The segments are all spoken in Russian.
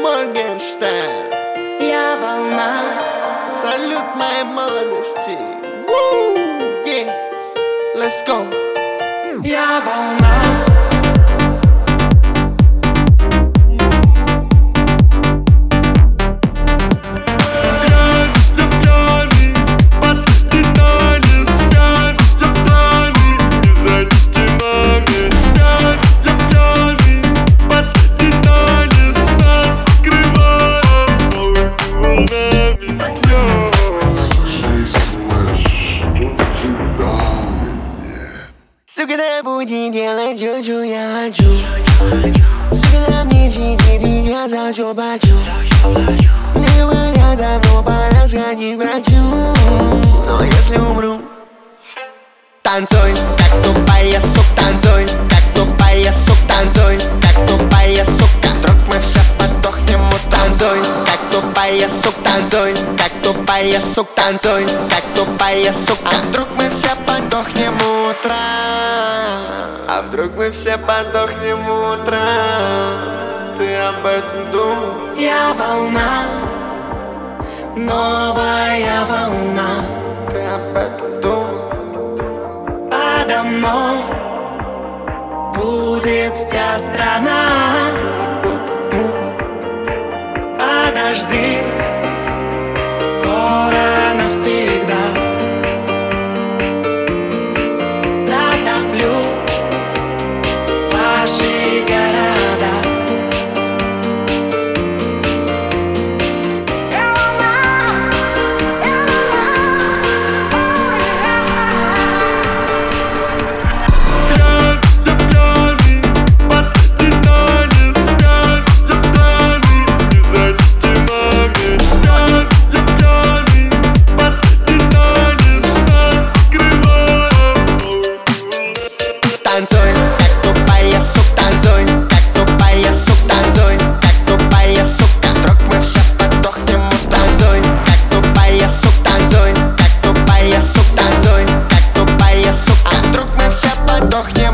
Моргенштерн. Я волна. Салют моей молодости. Woo, yeah. Let's go. Я волна Сука, да буди делать все, что я хочу. Сука, да мне сидит и я за все плачу. Мне говорят, давно пора сходить к врачу. Но если умру Танцуй, как тупая сука, танцуй Как тупая сука, танцуй Как тупая сука. Вдруг мы все подохнем, танцуй Как тупая сука, танцуй Тупая сука, танцуй Как тупая сука А вдруг мы все подохнем утром? А вдруг мы все подохнем утром? Ты об этом думал? Я волна Новая волна. Ты об этом думал? Подо мной Будет вся страна. Подожди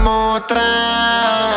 មូត្រា